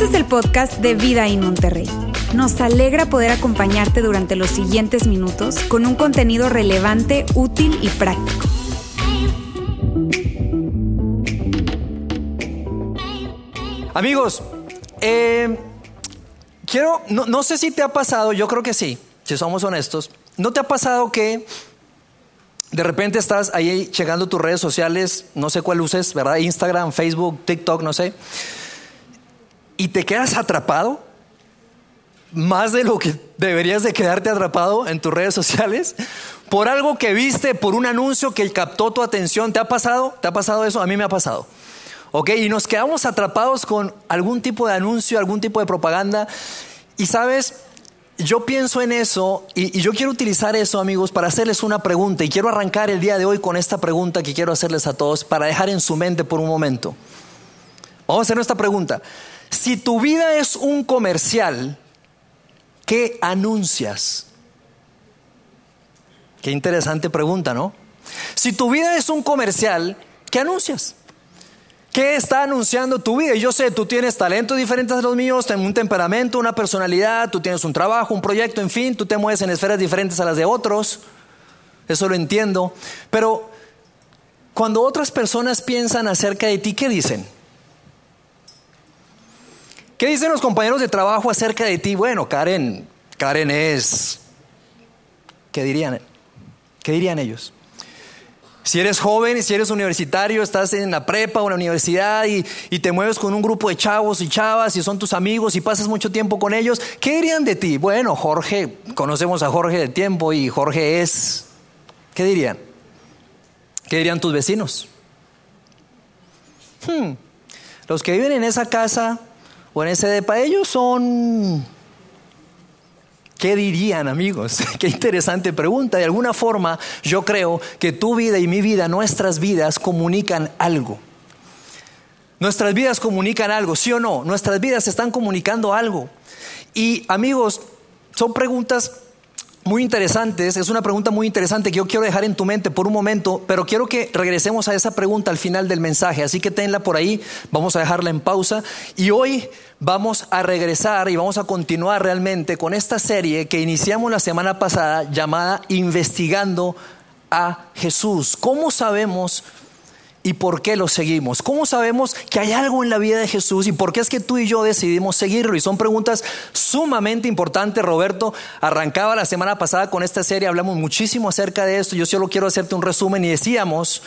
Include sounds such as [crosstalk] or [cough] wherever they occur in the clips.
Este es el podcast de Vida en Monterrey. Nos alegra poder acompañarte durante los siguientes minutos con un contenido relevante, útil y práctico. Amigos, eh, quiero, no, no sé si te ha pasado, yo creo que sí, si somos honestos, ¿no te ha pasado que de repente estás ahí checando tus redes sociales, no sé cuál uses, ¿verdad? Instagram, Facebook, TikTok, no sé, y te quedas atrapado? Más de lo que deberías de quedarte atrapado en tus redes sociales por algo que viste, por un anuncio que captó tu atención. ¿Te ha pasado? ¿Te ha pasado eso? A mí me ha pasado. ¿Ok? Y nos quedamos atrapados con algún tipo de anuncio, algún tipo de propaganda. Y sabes, yo pienso en eso y, y, yo quiero utilizar eso, amigos, para hacerles una pregunta. Y quiero arrancar el día de hoy con esta pregunta que quiero hacerles a todos para dejar en su mente por un momento. Vamos a hacer nuestra pregunta. Si tu vida es un comercial, ¿qué anuncias? Qué interesante pregunta, ¿no? Si tu vida es un comercial, ¿qué anuncias? ¿Qué está anunciando tu vida? Y yo sé, tú tienes talentos diferentes a los míos, tienes un temperamento, una personalidad, tú tienes un trabajo, un proyecto, en fin, tú te mueves en esferas diferentes a las de otros. Eso lo entiendo. Pero cuando otras personas piensan acerca de ti, ¿qué dicen? ¿Qué dicen los compañeros de trabajo acerca de ti? Bueno, Karen, Karen es... ¿Qué dirían? ¿Qué dirían ellos? Si eres joven, si eres universitario, estás en la prepa o en la universidad y, y, te mueves con un grupo de chavos y chavas y son tus amigos y pasas mucho tiempo con ellos, ¿qué dirían de ti? Bueno, Jorge, conocemos a Jorge de tiempo y Jorge es... ¿Qué dirían? ¿Qué dirían tus vecinos? Hmm. Los que viven en esa casa en ese depa, ellos son ¿Qué dirían amigos? [laughs] Qué interesante pregunta. De alguna forma yo creo que tu vida y mi vida, nuestras vidas comunican algo. Nuestras vidas comunican algo, ¿sí o no? Nuestras vidas están comunicando algo. Y amigos, son preguntas muy interesantes, es una pregunta muy interesante que yo quiero dejar en tu mente por un momento, pero quiero que regresemos a esa pregunta al final del mensaje, así que tenla por ahí, vamos a dejarla en pausa y hoy vamos a regresar y vamos a continuar realmente con esta serie que iniciamos la semana pasada llamada Investigando a Jesús. ¿Cómo sabemos y por qué lo seguimos? ¿Cómo sabemos que hay algo en la vida de Jesús y por qué es que tú y yo decidimos seguirlo? Y son preguntas sumamente importantes. Roberto arrancaba la semana pasada con esta serie, hablamos muchísimo acerca de esto. Yo solo quiero hacerte un resumen y decíamos,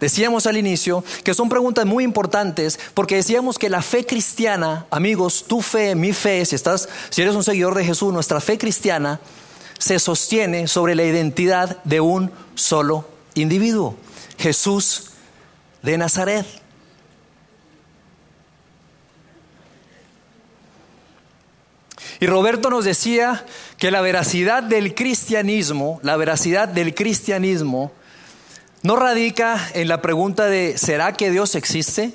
decíamos al inicio que son preguntas muy importantes porque decíamos que la fe cristiana, amigos, tu fe, mi fe, si estás si eres un seguidor de Jesús, nuestra fe cristiana se sostiene sobre la identidad de un solo individuo, Jesús de Nazaret. Y Roberto nos decía que la veracidad del cristianismo, la veracidad del cristianismo, no radica en la pregunta de ¿será que Dios existe?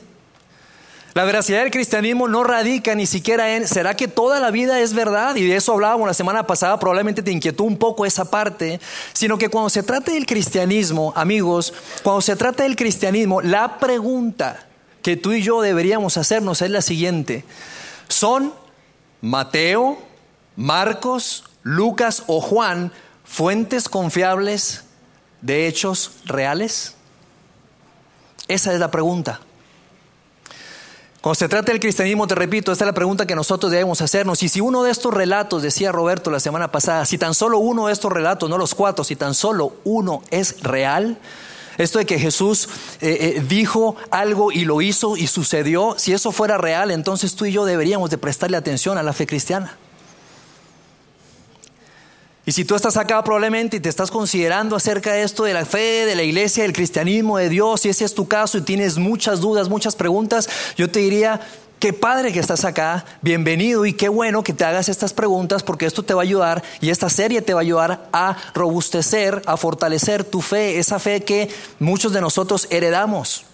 La veracidad del cristianismo no radica ni siquiera en ¿será que toda la vida es verdad? Y de eso hablábamos la semana pasada, probablemente te inquietó un poco esa parte, sino que cuando se trata del cristianismo, amigos, cuando se trata del cristianismo, la pregunta que tú y yo deberíamos hacernos es la siguiente. ¿Son Mateo, Marcos, Lucas o Juan fuentes confiables de hechos reales? Esa es la pregunta. Cuando se trata del cristianismo, te repito, esta es la pregunta que nosotros debemos hacernos. Y si uno de estos relatos, decía Roberto la semana pasada, si tan solo uno de estos relatos, no los cuatro, si tan solo uno es real, esto de que Jesús eh, eh, dijo algo y lo hizo y sucedió, si eso fuera real, entonces tú y yo deberíamos de prestarle atención a la fe cristiana. Y si tú estás acá probablemente y te estás considerando acerca de esto de la fe, de la iglesia, del cristianismo, de Dios, si ese es tu caso y tienes muchas dudas, muchas preguntas, yo te diría, qué padre que estás acá, bienvenido y qué bueno que te hagas estas preguntas porque esto te va a ayudar y esta serie te va a ayudar a robustecer, a fortalecer tu fe, esa fe que muchos de nosotros heredamos.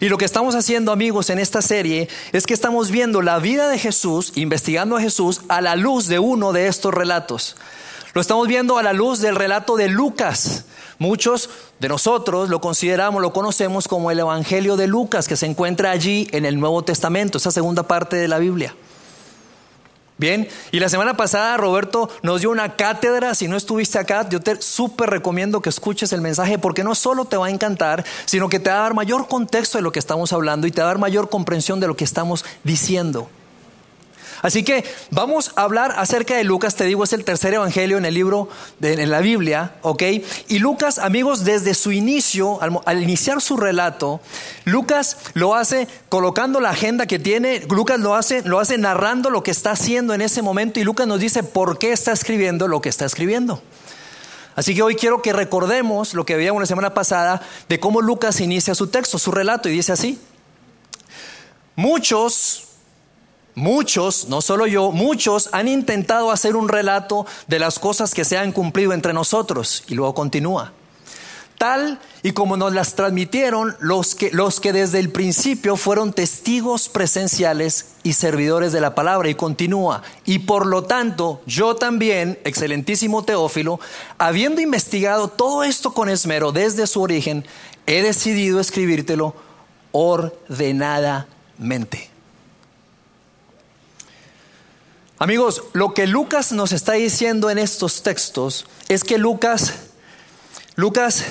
Y lo que estamos haciendo amigos en esta serie es que estamos viendo la vida de Jesús, investigando a Jesús a la luz de uno de estos relatos. Lo estamos viendo a la luz del relato de Lucas. Muchos de nosotros lo consideramos, lo conocemos como el Evangelio de Lucas, que se encuentra allí en el Nuevo Testamento, esa segunda parte de la Biblia. Bien, y la semana pasada Roberto nos dio una cátedra, si no estuviste acá, yo te súper recomiendo que escuches el mensaje porque no solo te va a encantar, sino que te va a dar mayor contexto de lo que estamos hablando y te va a dar mayor comprensión de lo que estamos diciendo. Así que vamos a hablar acerca de Lucas, te digo, es el tercer evangelio en el libro, de, en la Biblia, ¿ok? Y Lucas, amigos, desde su inicio, al, iniciar su relato, Lucas lo hace colocando la agenda que tiene, Lucas lo hace, lo hace narrando lo que está haciendo en ese momento y Lucas nos dice por qué está escribiendo lo que está escribiendo. Así que hoy quiero que recordemos lo que veíamos la semana pasada de cómo Lucas inicia su texto, su relato, y dice así. Muchos Muchos, no solo yo, muchos han intentado hacer un relato de las cosas que se han cumplido entre nosotros. Y luego continúa. Tal y como nos las transmitieron los que, los que desde el principio fueron testigos presenciales y servidores de la palabra. Y continúa. Y por lo tanto, yo también, excelentísimo Teófilo, habiendo investigado todo esto con esmero desde su origen, he decidido escribírtelo ordenadamente. Amigos, lo que Lucas nos está diciendo en estos textos es que Lucas, Lucas,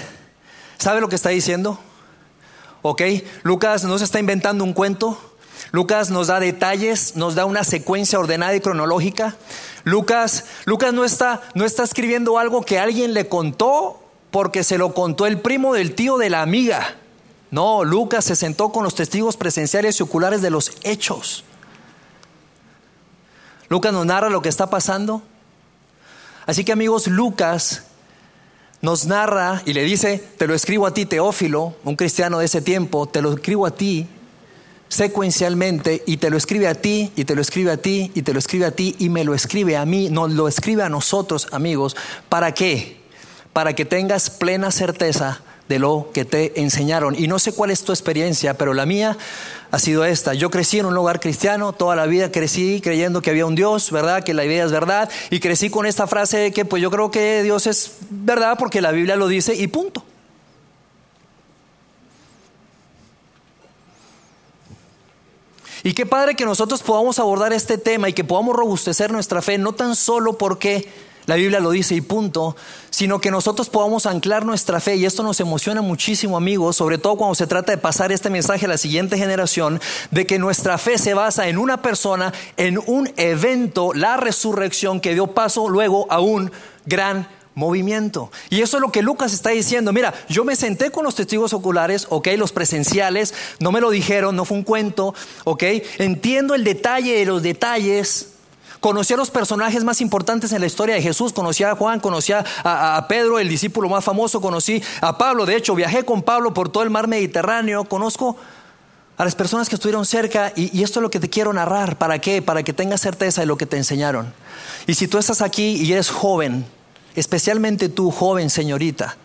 ¿sabe lo que está diciendo? ¿Ok? Lucas no se está inventando un cuento. Lucas nos da detalles, nos da una secuencia ordenada y cronológica. Lucas, Lucas no está, no está escribiendo algo que alguien le contó porque se lo contó el primo del tío de la amiga. No, Lucas se sentó con los testigos presenciales y oculares de los hechos. Lucas nos narra lo que está pasando. Así que amigos, Lucas nos narra y le dice, te lo escribo a ti, Teófilo, un cristiano de ese tiempo, te lo escribo a ti secuencialmente y te lo escribe a ti y te lo escribe a ti y te lo escribe a ti y me lo escribe a mí, nos lo escribe a nosotros, amigos. ¿Para qué? Para que tengas plena certeza de lo que te enseñaron. Y no sé cuál es tu experiencia, pero la mía ha sido esta. Yo crecí en un hogar cristiano, toda la vida crecí creyendo que había un Dios, ¿verdad? Que la idea es verdad. Y crecí con esta frase de que pues yo creo que Dios es verdad porque la Biblia lo dice y punto. Y qué padre que nosotros podamos abordar este tema y que podamos robustecer nuestra fe, no tan solo porque la Biblia lo dice y punto, sino que nosotros podamos anclar nuestra fe y esto nos emociona muchísimo amigos, sobre todo cuando se trata de pasar este mensaje a la siguiente generación, de que nuestra fe se basa en una persona, en un evento, la resurrección que dio paso luego a un gran movimiento. Y eso es lo que Lucas está diciendo. Mira, yo me senté con los testigos oculares, ok, los presenciales, no me lo dijeron, no fue un cuento, ok, entiendo el detalle de los detalles Conocí a los personajes más importantes en la historia de Jesús. Conocí a Juan, conocí a, Pedro, el discípulo más famoso. Conocí a Pablo. De hecho, viajé con Pablo por todo el mar Mediterráneo. Conozco a las personas que estuvieron cerca y, y, esto es lo que te quiero narrar. ¿Para qué? Para que tengas certeza de lo que te enseñaron. Y si tú estás aquí y eres joven, especialmente tú, joven señorita,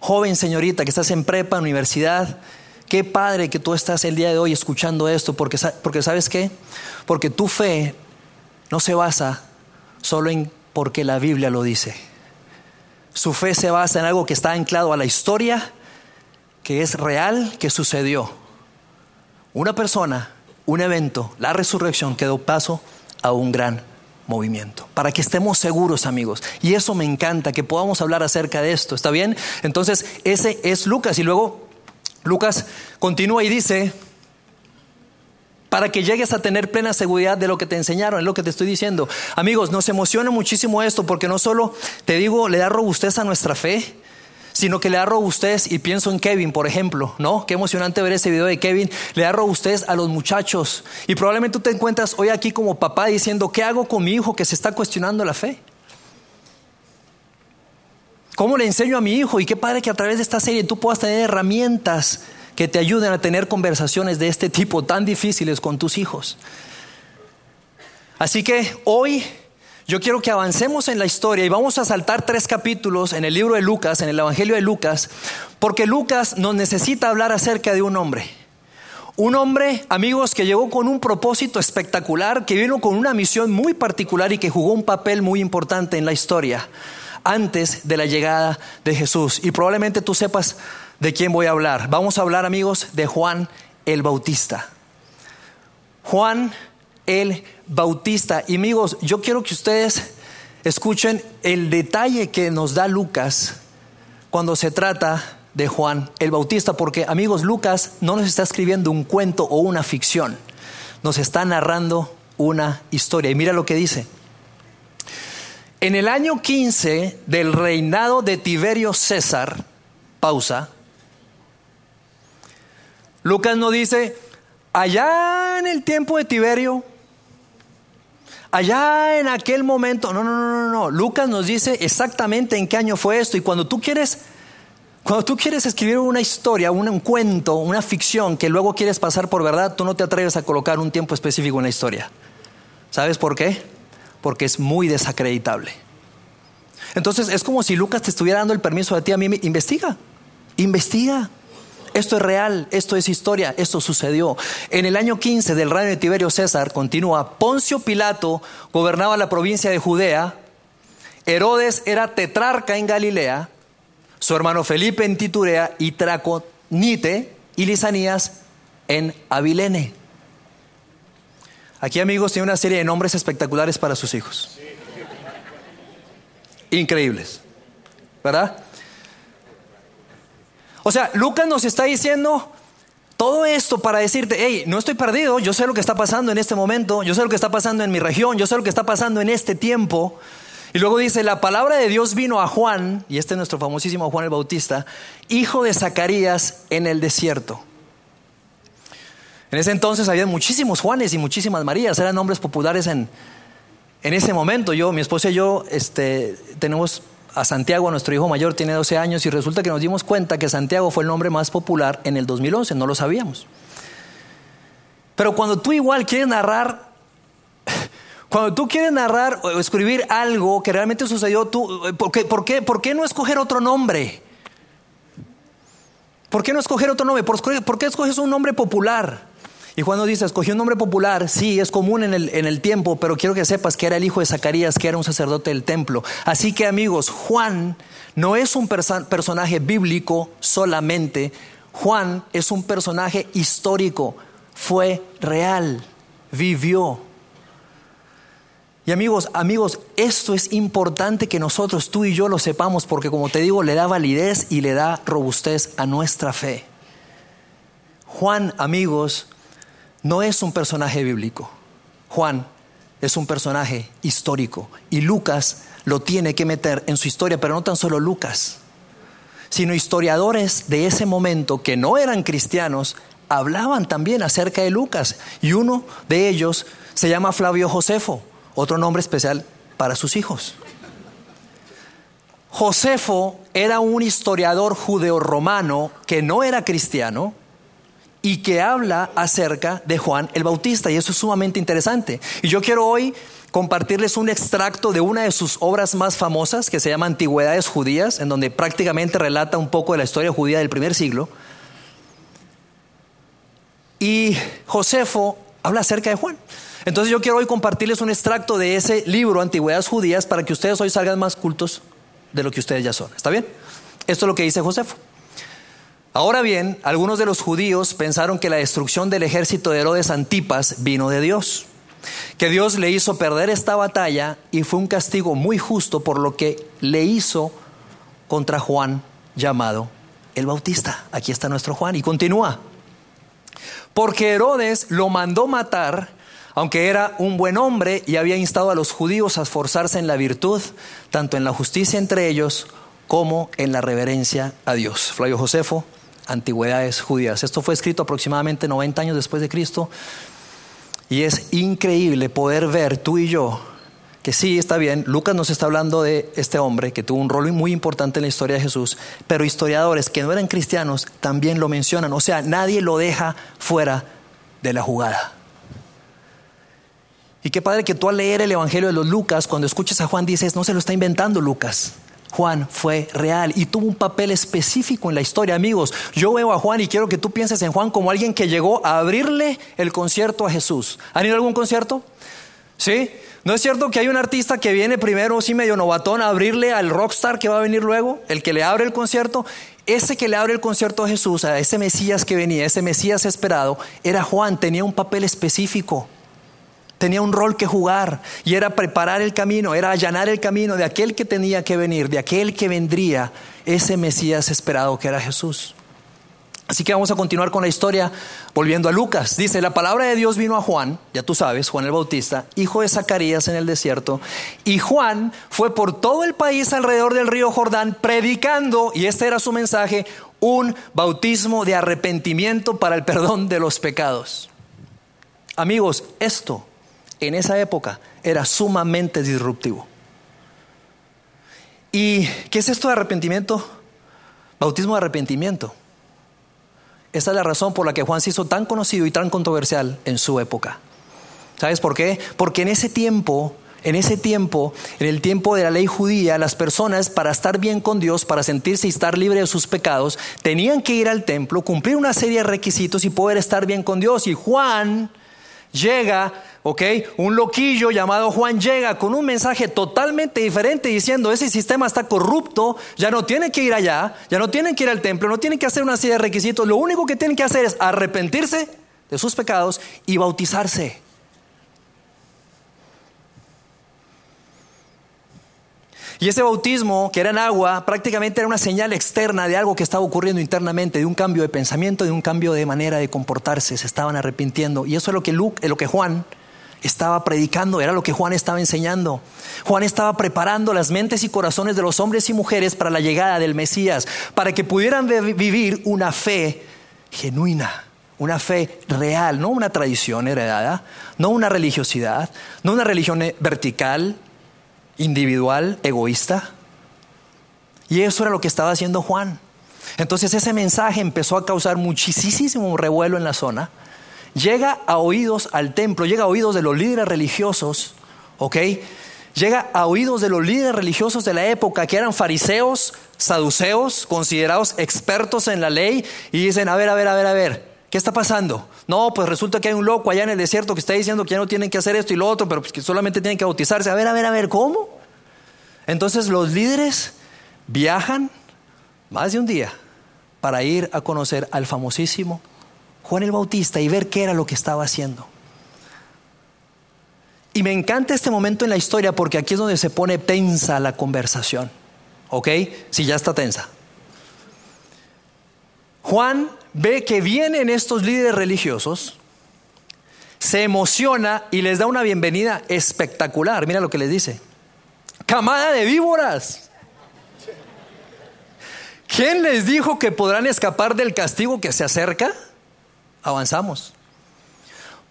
joven señorita que estás en prepa, universidad, qué padre que tú estás el día de hoy escuchando esto, porque, porque sabes qué? Porque tu fe no se basa solo en porque la Biblia lo dice. Su fe se basa en algo que está anclado a la historia, que es real, que sucedió. Una persona, un evento, la resurrección que dio paso a un gran movimiento. Para que estemos seguros, amigos. Y eso me encanta, que podamos hablar acerca de esto. ¿Está bien? Entonces, ese es Lucas. Y luego Lucas continúa y dice, para que llegues a tener plena seguridad de lo que te enseñaron, es lo que te estoy diciendo. Amigos, nos emociona muchísimo esto porque no solo, te digo, le da robustez a nuestra fe, sino que le da robustez, y pienso en Kevin, por ejemplo, ¿no? Qué emocionante ver ese video de Kevin, le da robustez a los muchachos. Y probablemente tú te encuentras hoy aquí como papá diciendo, ¿qué hago con mi hijo que se está cuestionando la fe? ¿Cómo le enseño a mi hijo? Y qué padre que a través de esta serie tú puedas tener herramientas que te ayuden a tener conversaciones de este tipo tan difíciles con tus hijos. Así que hoy yo quiero que avancemos en la historia y vamos a saltar tres capítulos en el libro de Lucas, en el Evangelio de Lucas, porque Lucas nos necesita hablar acerca de un hombre. Un hombre, amigos, que llegó con un propósito espectacular, que vino con una misión muy particular y que jugó un papel muy importante en la historia antes de la llegada de Jesús. Y probablemente tú sepas de quién voy a hablar. Vamos a hablar, amigos, de Juan el Bautista. Juan el Bautista. Y amigos, yo quiero que ustedes escuchen el detalle que nos da Lucas cuando se trata de Juan el Bautista, porque amigos, Lucas no nos está escribiendo un cuento o una ficción, nos está narrando una historia. Y mira lo que dice. En el año 15 del reinado de Tiberio César, pausa, Lucas no dice, allá en el tiempo de Tiberio, allá en aquel momento, no, no, no, no, no, Lucas nos dice exactamente en qué año fue esto y cuando tú quieres cuando tú quieres escribir una historia, un, cuento, una ficción que luego quieres pasar por verdad, tú no te atreves a colocar un tiempo específico en la historia. ¿Sabes por qué? Porque es muy desacreditable. Entonces es como si Lucas te estuviera dando el permiso a ti a mí, investiga, investiga. Esto es real, esto es historia, esto sucedió. En el año 15 del reino de Tiberio César, continúa, Poncio Pilato gobernaba la provincia de Judea, Herodes era tetrarca en Galilea, su hermano Felipe en Titurea y Traconite y Lisanías en Abilene. Aquí amigos tiene una serie de nombres espectaculares para sus hijos. Increíbles. ¿Verdad? O sea, Lucas nos está diciendo todo esto para decirte, hey, no estoy perdido, yo sé lo que está pasando en este momento, yo sé lo que está pasando en mi región, yo sé lo que está pasando en este tiempo. Y luego dice, la palabra de Dios vino a Juan, y este es nuestro famosísimo Juan el Bautista, hijo de Zacarías en el desierto. En ese entonces había muchísimos Juanes y muchísimas Marías, eran nombres populares en, en ese momento. Yo, mi esposa y yo, este, tenemos a Santiago, nuestro hijo mayor, tiene 12 años, y resulta que nos dimos cuenta que Santiago fue el nombre más popular en el 2011, no lo sabíamos. Pero cuando tú igual quieres narrar [laughs] cuando tú quieres narrar o escribir algo que realmente sucedió, tú, ¿por, qué, por, qué, ¿por qué no escoger otro nombre? ¿Por qué no escoger otro nombre? ¿Por qué escoges un nombre popular? Y cuando dice, escogí un nombre popular, sí, es común en el, en el, tiempo, pero quiero que sepas que era el hijo de Zacarías, que era un sacerdote del templo. Así que amigos, Juan no es un personaje bíblico solamente, Juan es un personaje histórico, fue real, vivió. Y amigos, amigos, esto es importante que nosotros, tú y yo lo sepamos, porque como te digo, le da validez y le da robustez a nuestra fe. Juan, amigos, no es un personaje bíblico. Juan es un personaje histórico y Lucas lo tiene que meter en su historia, pero no tan solo Lucas, sino historiadores de ese momento que no eran cristianos hablaban también acerca de Lucas y uno de ellos se llama Flavio Josefo otro nombre especial para sus hijos. Josefo era un historiador judeo-romano que no era cristiano y que habla acerca de Juan el Bautista y eso es sumamente interesante. Y yo quiero hoy compartirles un extracto de una de sus obras más famosas que se llama Antigüedades Judías, en donde prácticamente relata un poco de la historia judía del primer siglo. Y Josefo habla acerca de Juan. Entonces yo quiero hoy compartirles un extracto de ese libro, Antigüedades Judías, para que ustedes hoy salgan más cultos de lo que ustedes ya son. ¿Está bien? Esto es lo que dice Josefo. Ahora bien, algunos de los judíos pensaron que la destrucción del ejército de Herodes Antipas vino de Dios, que Dios le hizo perder esta batalla y fue un castigo muy justo por lo que le hizo contra Juan llamado el Bautista. Aquí está nuestro Juan y continúa. Porque Herodes lo mandó matar aunque era un buen hombre y había instado a los judíos a esforzarse en la virtud, tanto en la justicia entre ellos como en la reverencia a Dios. Flavio Josefo, Antigüedades Judías. Esto fue escrito aproximadamente 90 años después de Cristo y es increíble poder ver tú y yo que sí, está bien, Lucas nos está hablando de este hombre que tuvo un rol muy importante en la historia de Jesús, pero historiadores que no eran cristianos también lo mencionan, o sea, nadie lo deja fuera de la jugada. Y qué padre que tú al leer el Evangelio de los Lucas, cuando escuches a Juan dices, no se lo está inventando Lucas. Juan fue real y tuvo un papel específico en la historia. Amigos, yo veo a Juan y quiero que tú pienses en Juan como alguien que llegó a abrirle el concierto a Jesús. ¿Han ido a algún concierto? ¿Sí? ¿No es cierto que hay un artista que viene primero, sí medio novatón, a abrirle al rockstar que va a venir luego, el que le abre el concierto? Ese que le abre el concierto a Jesús, a ese Mesías que venía, ese Mesías esperado, era Juan, tenía un papel específico tenía un rol que jugar y era preparar el camino, era allanar el camino de aquel que tenía que venir, de aquel que vendría, ese Mesías esperado que era Jesús. Así que vamos a continuar con la historia volviendo a Lucas. Dice, la palabra de Dios vino a Juan, ya tú sabes, Juan el Bautista, hijo de Zacarías en el desierto, y Juan fue por todo el país alrededor del río Jordán predicando, y este era su mensaje, un bautismo de arrepentimiento para el perdón de los pecados. Amigos, esto en esa época era sumamente disruptivo. ¿Y qué es esto de arrepentimiento? Bautismo de arrepentimiento. Esa es la razón por la que Juan se hizo tan conocido y tan controversial en su época. ¿Sabes por qué? Porque en ese tiempo, en ese tiempo, en el tiempo de la ley judía, las personas para estar bien con Dios, para sentirse y estar libre de sus pecados, tenían que ir al templo, cumplir una serie de requisitos y poder estar bien con Dios. Y Juan llega ¿ok? Un loquillo llamado Juan llega con un mensaje totalmente diferente diciendo, ese sistema está corrupto, ya no tienen que ir allá, ya no tienen que ir al templo, no tienen que hacer una serie de requisitos, lo único que tienen que hacer es arrepentirse de sus pecados y bautizarse. Y ese bautismo, que era en agua, prácticamente era una señal externa de algo que estaba ocurriendo internamente, de un cambio de pensamiento, de un cambio de manera de comportarse, se estaban arrepintiendo. Y eso es lo que, Luke, lo que Juan estaba predicando, era lo que Juan estaba enseñando. Juan estaba preparando las mentes y corazones de los hombres y mujeres para la llegada del Mesías, para que pudieran vivir una fe genuina, una fe real, no una tradición heredada, no una religiosidad, no una religión vertical, individual, egoísta. Y eso era lo que estaba haciendo Juan. Entonces ese mensaje empezó a causar muchísimo revuelo en la zona llega a oídos al templo, llega a oídos de los líderes religiosos, ¿ok? Llega a oídos de los líderes religiosos de la época que eran fariseos, saduceos, considerados expertos en la ley, y dicen, a ver, a ver, a ver, a ver, ¿qué está pasando? No, pues resulta que hay un loco allá en el desierto que está diciendo que ya no tienen que hacer esto y lo otro, pero pues que solamente tienen que bautizarse. A ver, a ver, a ver, ¿cómo? Entonces los líderes viajan más de un día para ir a conocer al famosísimo Juan el Bautista y ver qué era lo que estaba haciendo. Y me encanta este momento en la historia porque aquí es donde se pone tensa la conversación. ¿Ok? Si ya está tensa. Juan ve que vienen estos líderes religiosos, se emociona y les da una bienvenida espectacular. Mira lo que les dice. Camada de víboras. ¿Quién les dijo que podrán escapar del castigo que se acerca? avanzamos.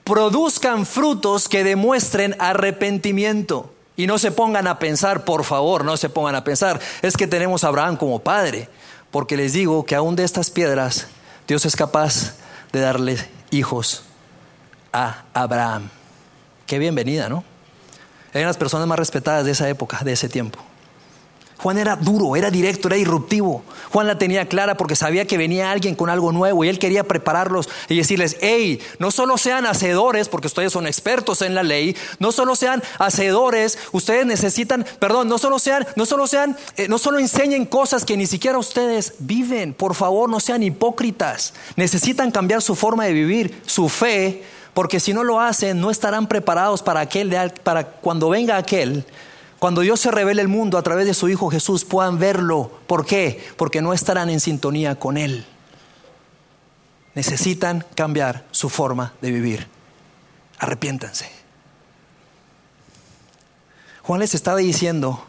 Produzcan frutos que demuestren arrepentimiento. Y no se pongan a pensar, por favor, no se pongan a pensar, es que tenemos a Abraham como padre, porque les digo que aún de estas piedras Dios es capaz de darle hijos a Abraham. Qué bienvenida, ¿no? Eran las personas más respetadas de esa época, de ese tiempo. Juan era duro, era directo, era disruptivo. Juan la tenía clara porque sabía que venía alguien con algo nuevo y él quería prepararlos y decirles, hey, no solo sean hacedores, porque ustedes son expertos en la ley, no solo sean hacedores, ustedes necesitan, perdón, no solo sean, no solo sean, eh, no solo enseñen cosas que ni siquiera ustedes viven, por favor, no sean hipócritas. Necesitan cambiar su forma de vivir, su fe, porque si no lo hacen, no estarán preparados para aquel, para cuando venga aquel cuando Dios se revele el mundo a través de su Hijo Jesús, puedan verlo. ¿Por qué? Porque no estarán en sintonía con Él. Necesitan cambiar su forma de vivir. Arrepiéntanse. Juan les estaba diciendo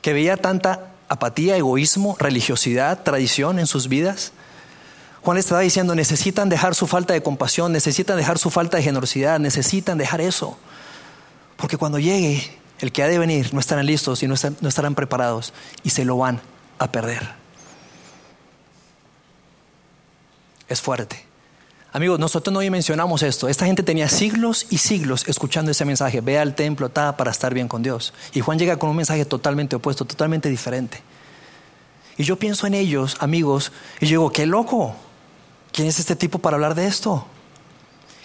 que veía tanta apatía, egoísmo, religiosidad, tradición en sus vidas. Juan les estaba diciendo, necesitan dejar su falta de compasión, necesitan dejar su falta de generosidad, necesitan dejar eso. Porque cuando llegue el que ha de venir, no estarán listos y no, estarán preparados y se lo van a perder. Es fuerte. Amigos, nosotros no mencionamos esto. Esta gente tenía siglos y siglos escuchando ese mensaje. Ve al templo ta, para estar bien con Dios. Y Juan llega con un mensaje totalmente opuesto, totalmente diferente. Y yo pienso en ellos, amigos, y digo, qué loco. ¿Quién es este tipo para hablar de esto?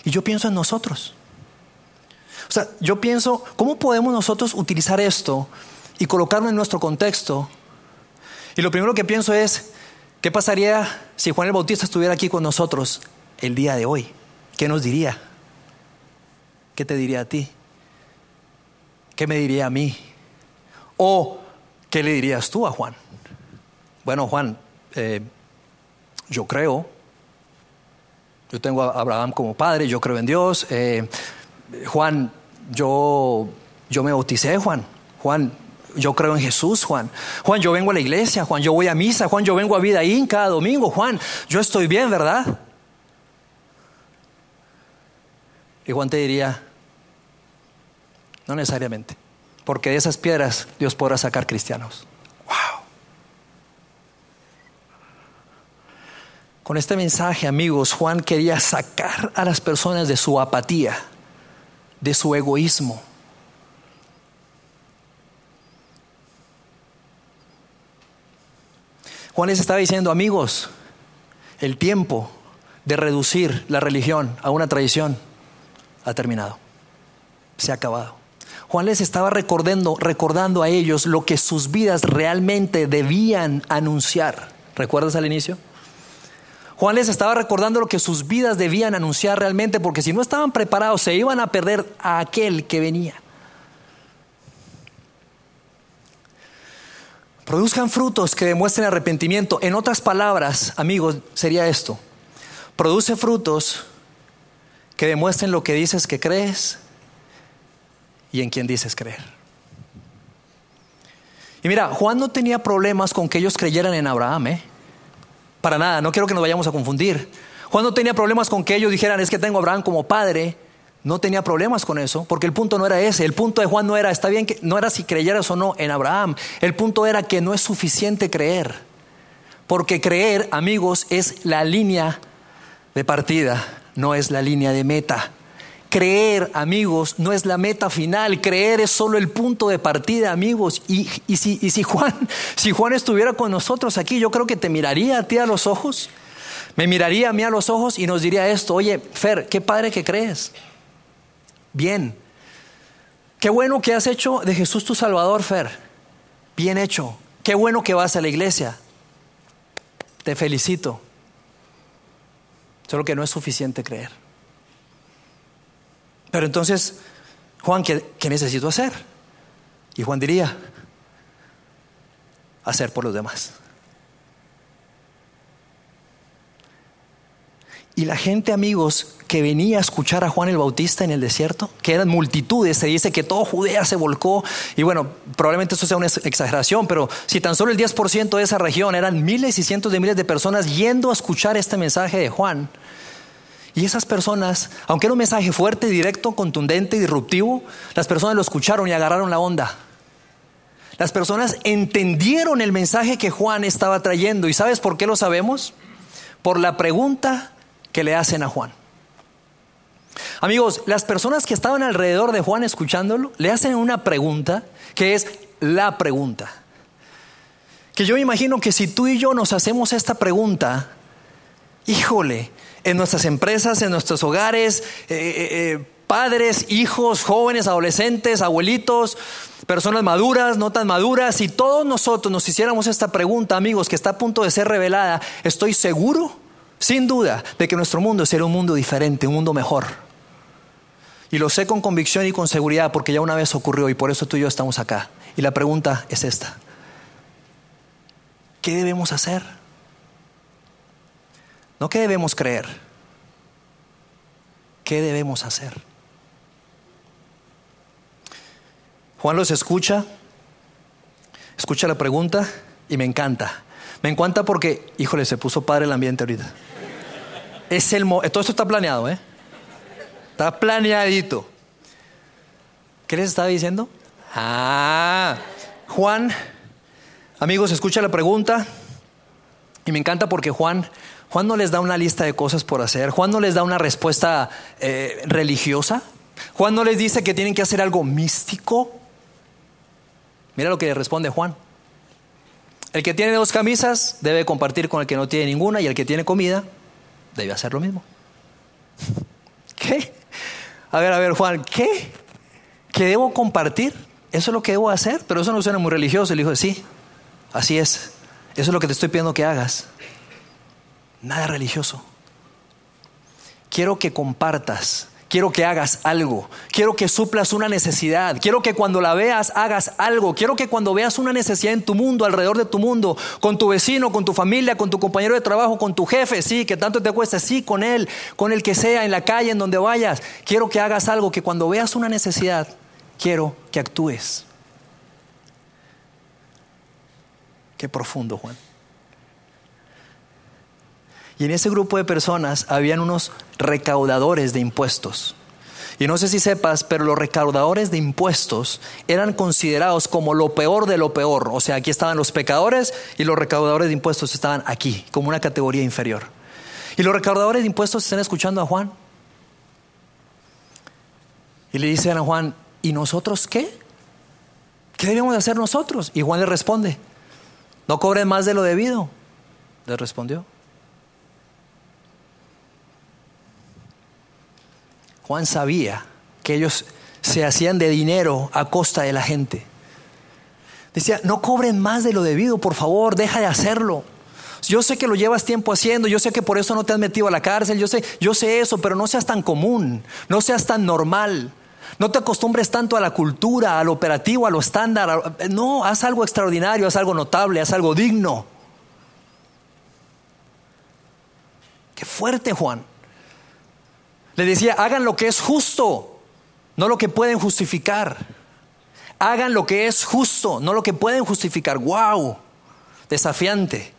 Y yo pienso en nosotros. O sea, yo pienso, ¿cómo podemos nosotros utilizar esto y colocarlo en nuestro contexto? Y lo primero que pienso es, ¿qué pasaría si Juan el Bautista estuviera aquí con nosotros el día de hoy? ¿Qué nos diría? ¿Qué te diría a ti? ¿Qué me diría a mí? ¿O qué le dirías tú a Juan? Bueno, Juan, eh, yo creo, yo tengo a Abraham como padre, yo creo en Dios. Eh, Juan, yo, yo me bauticé, Juan. Juan, yo creo en Jesús, Juan. Juan, yo vengo a la iglesia, Juan, yo voy a misa, Juan, yo vengo a vida ahí cada domingo, Juan, yo estoy bien, ¿verdad? Y Juan te diría, no necesariamente, porque de esas piedras Dios podrá sacar cristianos. Wow. Con este mensaje, amigos, Juan quería sacar a las personas de su apatía de su egoísmo. Juan les estaba diciendo, amigos, el tiempo de reducir la religión a una tradición ha terminado, se ha acabado. Juan les estaba recordando, recordando a ellos lo que sus vidas realmente debían anunciar. ¿Recuerdas al inicio? Juan les estaba recordando lo que sus vidas debían anunciar realmente, porque si no estaban preparados se iban a perder a aquel que venía. Produzcan frutos que demuestren arrepentimiento. En otras palabras, amigos, sería esto. Produce frutos que demuestren lo que dices que crees y en quien dices creer. Y mira, Juan no tenía problemas con que ellos creyeran en Abraham, ¿eh? Para nada, no quiero que nos vayamos a confundir. Juan no tenía problemas con que ellos dijeran, es que tengo a Abraham como padre. No tenía problemas con eso, porque el punto no era ese. El punto de Juan no era, está bien que no era si creyeras o no en Abraham. El punto era que no es suficiente creer. Porque creer, amigos, es la línea de partida, no es la línea de meta. Creer, amigos, no es la meta final. Creer es solo el punto de partida, amigos. Y, si, y si, Juan, [laughs] si Juan estuviera con nosotros aquí, yo creo que te miraría a ti a los ojos. Me miraría a mí a los ojos y nos diría esto, oye, Fer, qué padre que crees. Bien. Qué bueno que has hecho de Jesús tu Salvador, Fer. Bien hecho. Qué bueno que vas a la iglesia. Te felicito. Solo que no es suficiente creer. Pero entonces, Juan, ¿qué, necesito hacer? Y Juan diría, hacer por los demás. Y la gente, amigos, que venía a escuchar a Juan el Bautista en el desierto, que eran multitudes, se dice que todo Judea se volcó, y bueno, probablemente eso sea una exageración, pero si tan solo el 10% de esa región eran miles y cientos de miles de personas yendo a escuchar este mensaje de Juan, y esas personas, aunque era un mensaje fuerte, directo, contundente, disruptivo, las personas lo escucharon y agarraron la onda. Las personas entendieron el mensaje que Juan estaba trayendo. ¿Y sabes por qué lo sabemos? Por la pregunta que le hacen a Juan. Amigos, las personas que estaban alrededor de Juan escuchándolo, le hacen una pregunta que es la pregunta. Que yo imagino que si tú y yo nos hacemos esta pregunta, híjole, en nuestras empresas, en nuestros hogares, eh, eh, eh, padres, hijos, jóvenes, adolescentes, abuelitos, personas maduras, no tan maduras, si todos nosotros nos hiciéramos esta pregunta, amigos, que está a punto de ser revelada, estoy seguro, sin duda, de que nuestro mundo será un mundo diferente, un mundo mejor. Y lo sé con convicción y con seguridad porque ya una vez ocurrió y por eso tú y yo estamos acá. Y la pregunta es esta. ¿Qué debemos hacer? No qué debemos creer, qué debemos hacer. Juan los escucha, escucha la pregunta y me encanta. Me encanta porque, híjole, se puso padre el ambiente ahorita. Es el todo esto está planeado, ¿eh? Está planeadito. ¿Qué les estaba diciendo? Ah, Juan, amigos, escucha la pregunta y me encanta porque Juan Juan no les da una lista de cosas por hacer. Juan no les da una respuesta eh, religiosa. Juan no les dice que tienen que hacer algo místico. Mira lo que le responde Juan. El que tiene dos camisas debe compartir con el que no tiene ninguna y el que tiene comida debe hacer lo mismo. [laughs] ¿Qué? A ver, a ver, Juan, ¿qué? ¿Que debo compartir? ¿Eso es lo que debo hacer? Pero eso no suena muy religioso. Le dijo, sí, así es. Eso es lo que te estoy pidiendo que hagas. Nada religioso. Quiero que compartas Quiero que hagas algo. Quiero que suplas una necesidad. Quiero que cuando la veas hagas algo. Quiero que cuando veas una necesidad en tu mundo, alrededor de tu mundo, con tu vecino, con tu familia, con tu compañero de trabajo, con tu jefe, sí, que tanto te cuesta, sí, con él, con el que sea, en la calle, en donde vayas. Quiero que hagas algo, que cuando veas una necesidad, quiero que actúes. Qué profundo, Juan. Y en ese grupo de personas habían unos recaudadores de impuestos. Y no sé si sepas, pero los recaudadores de impuestos eran considerados como lo peor de lo peor. O sea, aquí estaban los pecadores y los recaudadores de impuestos estaban aquí, como una categoría inferior. Y los recaudadores de impuestos están escuchando a Juan. Y le dicen a Juan, ¿y nosotros qué? ¿Qué debemos hacer nosotros? Y Juan le responde, no cobren más de lo debido. Le respondió. Juan sabía que ellos se hacían de dinero a costa de la gente. Decía, no cobren más de lo debido, por favor, deja de hacerlo. Yo sé que lo llevas tiempo haciendo, yo sé que por eso no te has metido a la cárcel, yo sé, yo sé eso, pero no seas tan común, no seas tan normal. No te acostumbres tanto a la cultura, al operativo, a lo estándar. No, haz algo extraordinario, haz algo notable, haz algo digno. Qué fuerte, Juan. Le decía, hagan lo que es justo, no lo que pueden justificar. Hagan lo que es justo, no lo que pueden justificar. ¡Wow! Desafiante.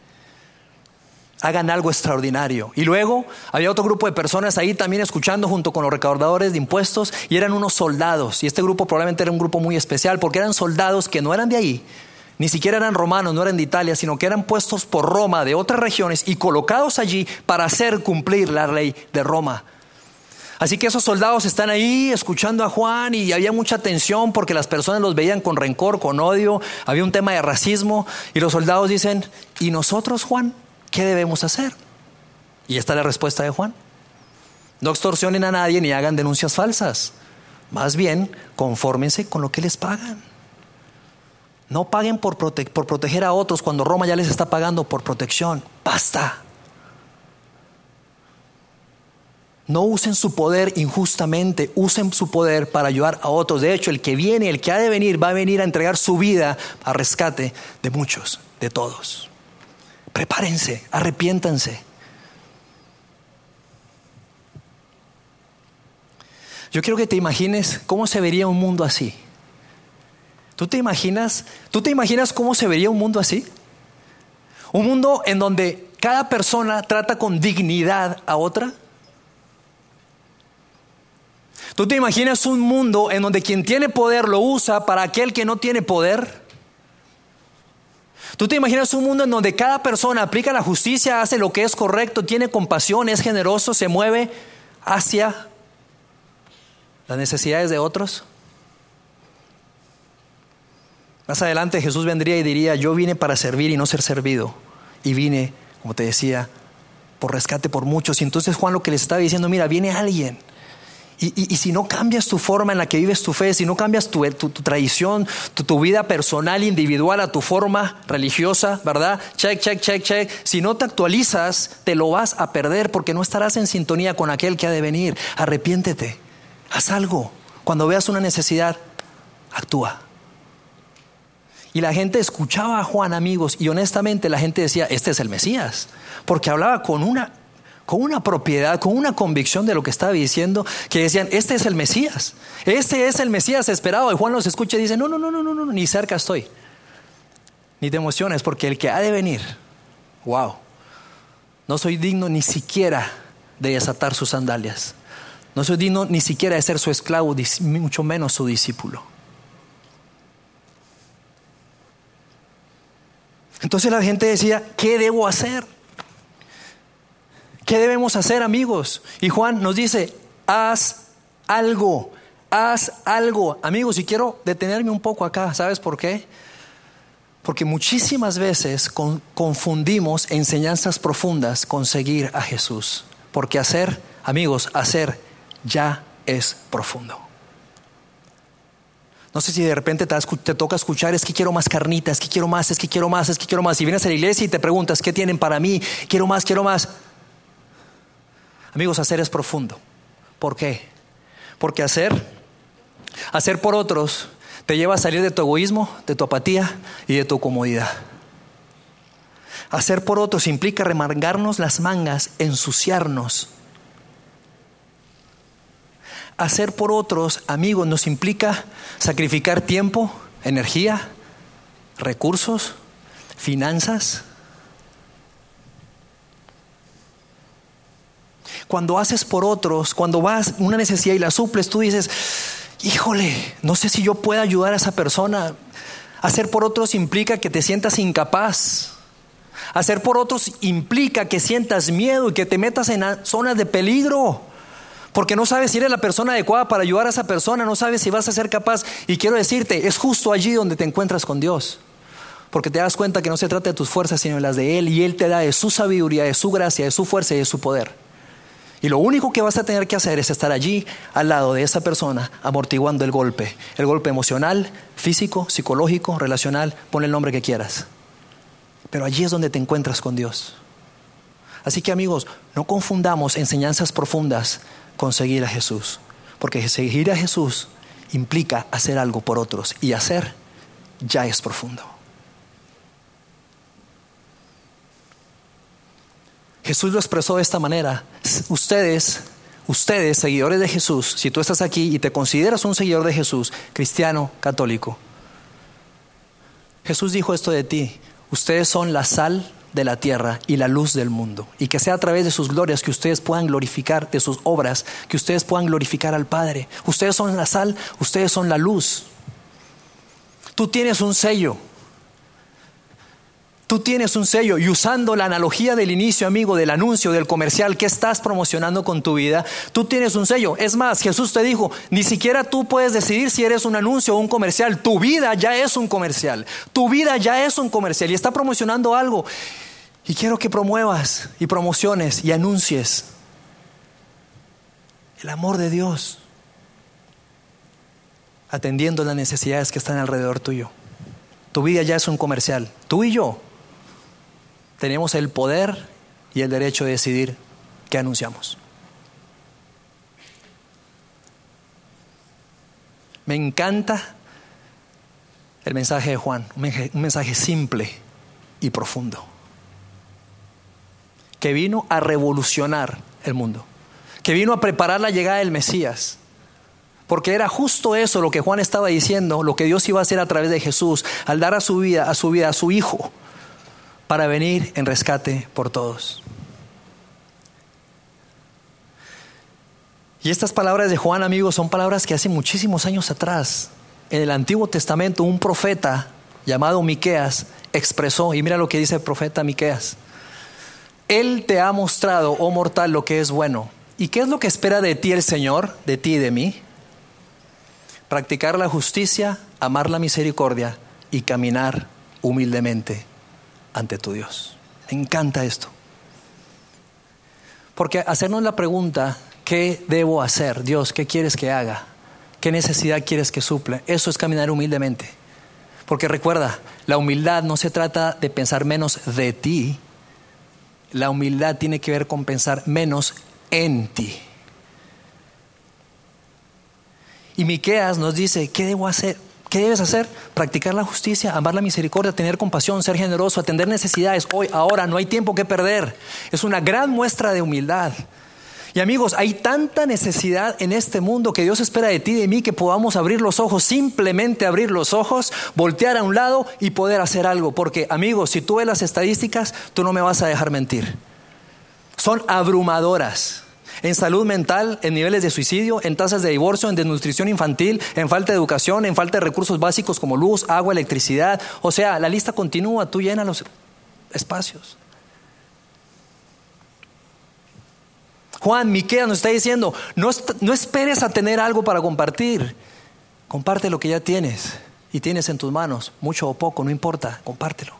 Hagan algo extraordinario. Y luego había otro grupo de personas ahí también escuchando junto con los recaudadores de impuestos y eran unos soldados. Y este grupo probablemente era un grupo muy especial porque eran soldados que no eran de ahí, ni siquiera eran romanos, no eran de Italia, sino que eran puestos por Roma de otras regiones y colocados allí para hacer cumplir la ley de Roma. Así que esos soldados están ahí escuchando a Juan y había mucha tensión porque las personas los veían con rencor, con odio, había un tema de racismo y los soldados dicen, ¿y nosotros, Juan? ¿Qué debemos hacer? Y esta es la respuesta de Juan. No extorsionen a nadie ni hagan denuncias falsas. Más bien, confórmense con lo que les pagan. No paguen por, por proteger a otros cuando Roma ya les está pagando por protección. Basta. No usen su poder injustamente, usen su poder para ayudar a otros. De hecho, el que viene, el que ha de venir, va a venir a entregar su vida a rescate de muchos, de todos. Prepárense, arrepiéntanse. Yo quiero que te imagines cómo se vería un mundo así. ¿Tú te imaginas? ¿Tú te imaginas cómo se vería un mundo así? Un mundo en donde cada persona trata con dignidad a otra ¿Tú te imaginas un mundo en donde quien tiene poder lo usa para aquel que no tiene poder? ¿Tú te imaginas un mundo en donde cada persona aplica la justicia, hace lo que es correcto, tiene compasión, es generoso, se mueve hacia las necesidades de otros? Más adelante Jesús vendría y diría, yo vine para servir y no ser servido. Y vine, como te decía, por rescate por muchos. Y entonces Juan lo que les estaba diciendo, mira, viene alguien y, si no cambias tu forma en la que vives tu fe, si no cambias tu, tradición, tu, vida personal, individual a tu forma religiosa, ¿verdad? Check, check, check, check. Si no te actualizas, te lo vas a perder porque no estarás en sintonía con aquel que ha de venir. Arrepiéntete, haz algo. Cuando veas una necesidad, actúa. Y la gente escuchaba a Juan, amigos, y honestamente la gente decía, este es el Mesías, porque hablaba con una con una propiedad, con una convicción de lo que estaba diciendo, que decían, este es el Mesías, este es el Mesías esperado. Y Juan los escucha y dice, no, no, no, no, no, no, ni cerca estoy. Ni te emociones, porque el que ha de venir, wow, no soy digno ni siquiera de desatar sus sandalias. No soy digno ni siquiera de ser su esclavo, mucho menos su discípulo. Entonces la gente decía, ¿qué debo hacer? ¿Qué debemos hacer, amigos? Y Juan nos dice, haz algo, haz algo. Amigos, y quiero detenerme un poco acá, ¿sabes por qué? Porque muchísimas veces confundimos enseñanzas profundas con seguir a Jesús. Porque hacer, amigos, hacer ya es profundo. No sé si de repente te, te, toca escuchar, es que quiero más carnitas, es que quiero más, es que quiero más, es que quiero más. Y vienes a la iglesia y te preguntas, ¿qué tienen para mí? Quiero más, quiero más. Amigos, hacer es profundo. ¿Por qué? Porque hacer, hacer por otros, te lleva a salir de tu egoísmo, de tu apatía y de tu comodidad. Hacer por otros implica remargarnos las mangas, ensuciarnos. Hacer por otros, amigos, nos implica sacrificar tiempo, energía, recursos, finanzas. Cuando haces por otros, cuando vas una necesidad y la suples, tú dices, híjole, no sé si yo pueda ayudar a esa persona. Hacer por otros implica que te sientas incapaz. Hacer por otros implica que sientas miedo y que te metas en zonas de peligro. Porque no sabes si eres la persona adecuada para ayudar a esa persona, no sabes si vas a ser capaz. Y quiero decirte, es justo allí donde te encuentras con Dios. Porque te das cuenta que no se trata de tus fuerzas, sino de las de Él. Y Él te da de su sabiduría, de su gracia, de su fuerza y de su poder. Y lo único que vas a tener que hacer es estar allí al lado de esa persona, amortiguando el golpe. El golpe emocional, físico, psicológico, relacional, pon el nombre que quieras. Pero allí es donde te encuentras con Dios. Así que amigos, no confundamos enseñanzas profundas con seguir a Jesús. Porque seguir a Jesús implica hacer algo por otros. Y hacer ya es profundo. Jesús lo expresó de esta manera. Ustedes, ustedes, seguidores de Jesús, si tú estás aquí y te consideras un seguidor de Jesús, cristiano, católico, Jesús dijo esto de ti. Ustedes son la sal de la tierra y la luz del mundo. Y que sea a través de sus glorias que ustedes puedan glorificar, de sus obras, que ustedes puedan glorificar al Padre. Ustedes son la sal, ustedes son la luz. Tú tienes un sello. Tú tienes un sello y usando la analogía del inicio, amigo, del anuncio, del comercial que estás promocionando con tu vida, tú tienes un sello. Es más, Jesús te dijo, ni siquiera tú puedes decidir si eres un anuncio o un comercial. Tu vida ya es un comercial. Tu vida ya es un comercial y está promocionando algo. Y quiero que promuevas y promociones y anuncies el amor de Dios, atendiendo las necesidades que están alrededor tuyo. Tu vida ya es un comercial. Tú y yo tenemos el poder y el derecho de decidir qué anunciamos. Me encanta el mensaje de Juan, un mensaje simple y profundo, que vino a revolucionar el mundo, que vino a preparar la llegada del Mesías. Porque era justo eso lo que Juan estaba diciendo, lo que Dios iba a hacer a través de Jesús, al dar a su vida, a su vida, a su Hijo, para venir en rescate por todos. Y estas palabras de Juan, amigos, son palabras que hace muchísimos años atrás, en el Antiguo Testamento, un profeta llamado Miqueas expresó, y mira lo que dice el profeta Miqueas. Él te ha mostrado, oh mortal, lo que es bueno. ¿Y qué es lo que espera de ti el Señor, de ti y de mí? Practicar la justicia, amar la misericordia y caminar humildemente ante tu Dios. Me encanta esto. Porque hacernos la pregunta, ¿qué debo hacer? Dios, ¿qué quieres que haga? ¿Qué necesidad quieres que suple? Eso es caminar humildemente. Porque recuerda, la humildad no se trata de pensar menos de ti, la humildad tiene que ver con pensar menos en ti. Y Miqueas nos dice, ¿qué debo hacer? ¿Qué debes hacer? Practicar la justicia, amar la misericordia, tener compasión, ser generoso, atender necesidades. Hoy, ahora, no hay tiempo que perder. Es una gran muestra de humildad. Y amigos, hay tanta necesidad en este mundo que Dios espera de ti y de mí que podamos abrir los ojos, simplemente abrir los ojos, voltear a un lado y poder hacer algo. Porque amigos, si tú ves las estadísticas, tú no me vas a dejar mentir. Son abrumadoras en salud mental, en niveles de suicidio, en tasas de divorcio, en desnutrición infantil, en falta de educación, en falta de recursos básicos como luz, agua, electricidad. O sea, la lista continúa, tú llenas los espacios. Juan Miquea nos está diciendo, no, no esperes a tener algo para compartir. Comparte lo que ya tienes y tienes en tus manos, mucho o poco, no importa, compártelo.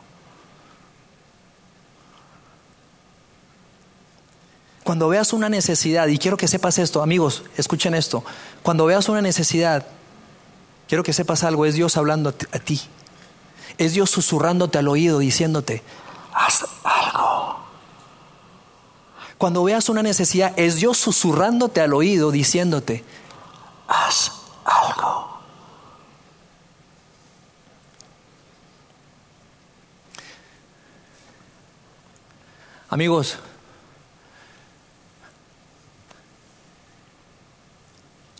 Cuando veas una necesidad, y quiero que sepas esto, amigos, escuchen esto, cuando veas una necesidad, quiero que sepas algo, es Dios hablando a ti, es Dios susurrándote al oído, diciéndote, haz algo. Cuando veas una necesidad, es Dios susurrándote al oído, diciéndote, haz algo. Amigos,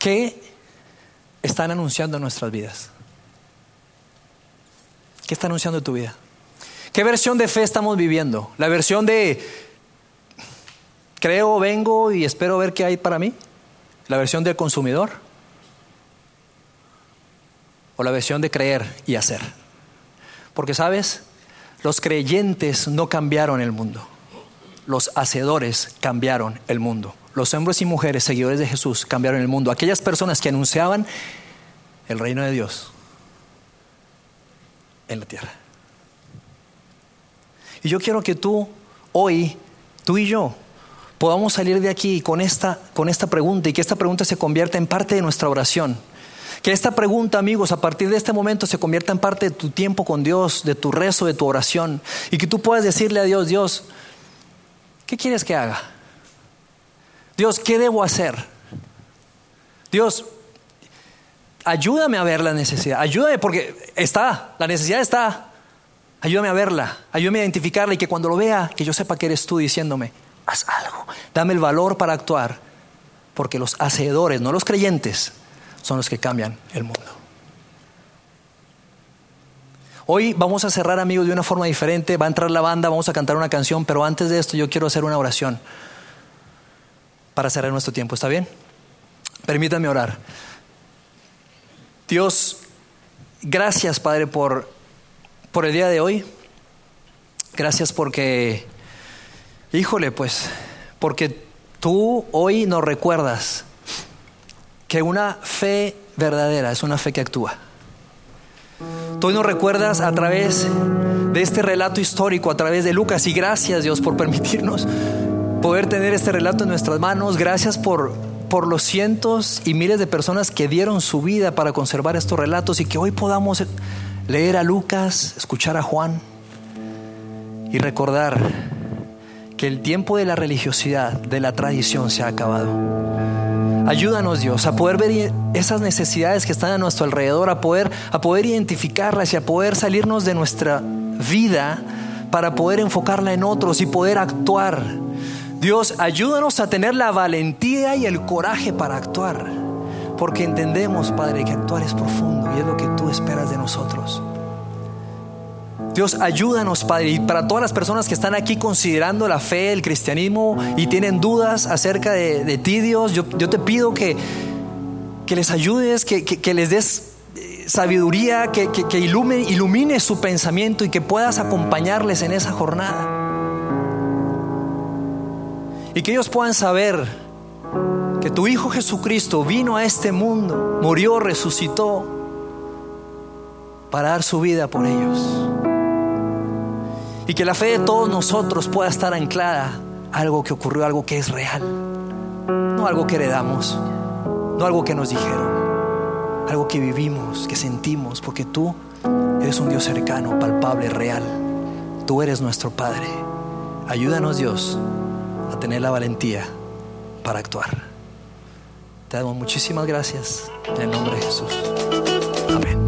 ¿qué están anunciando en nuestras vidas? ¿Qué está anunciando tu vida? ¿Qué versión de fe estamos viviendo? ¿La versión de creo, vengo y espero ver qué hay para mí? ¿La versión del consumidor? ¿O la versión de creer y hacer? Porque sabes, los creyentes no cambiaron el mundo los hacedores cambiaron el mundo. Los hombres y mujeres seguidores de Jesús cambiaron el mundo. Aquellas personas que anunciaban el reino de Dios en la tierra. Y yo quiero que tú, hoy, tú y yo, podamos salir de aquí con esta, con esta pregunta y que esta pregunta se convierta en parte de nuestra oración. Que esta pregunta, amigos, a partir de este momento se convierta en parte de tu tiempo con Dios, de tu rezo, de tu oración. Y que tú puedas decirle a Dios, Dios, ¿Qué quieres que haga? Dios, ¿qué debo hacer? Dios, ayúdame a ver la necesidad, ayúdame porque está, la necesidad está. Ayúdame a verla, ayúdame a identificarla y que cuando lo vea, que yo sepa que eres tú diciéndome, haz algo, dame el valor para actuar, porque los hacedores, no los creyentes, son los que cambian el mundo. Hoy vamos a cerrar, amigos, de una forma diferente. Va a entrar la banda, vamos a cantar una canción, pero antes de esto yo quiero hacer una oración para cerrar nuestro tiempo. ¿Está bien? Permítanme orar. Dios, gracias, Padre, por, por el día de hoy. Gracias porque, híjole, pues, porque tú hoy nos recuerdas que una fe verdadera es una fe que actúa. Tú nos recuerdas a través de este relato histórico, a través de Lucas, y gracias Dios por permitirnos poder tener este relato en nuestras manos. Gracias por, por los cientos y miles de personas que dieron su vida para conservar estos relatos y que hoy podamos leer a Lucas, escuchar a Juan y recordar que el tiempo de la religiosidad, de la tradición se ha acabado Ayúdanos Dios a poder ver esas necesidades que están a nuestro alrededor, a poder, a poder identificarlas y a poder salirnos de nuestra vida para poder enfocarla en otros y poder actuar. Dios, ayúdanos a tener la valentía y el coraje para actuar, porque entendemos, Padre, que actuar es profundo y es lo que tú esperas de nosotros. Dios, ayúdanos, Padre. Y para todas las personas que están aquí considerando la fe, el cristianismo y tienen dudas acerca de, ti, Dios, yo, te pido que, que les ayudes, que, les des eh, sabiduría, que, que ilumine su pensamiento y que puedas acompañarles en esa jornada. Y que ellos puedan saber que tu Hijo Jesucristo vino a este mundo, murió, resucitó para dar su vida por ellos. Y que la fe de todos nosotros pueda estar anclada a algo que ocurrió, algo que es real. No algo que heredamos, no algo que nos dijeron, algo que vivimos, que sentimos, porque tú eres un Dios cercano, palpable, real. Tú eres nuestro Padre. Ayúdanos Dios a tener la valentía para actuar. Te damos muchísimas gracias en el nombre de Jesús. Amén.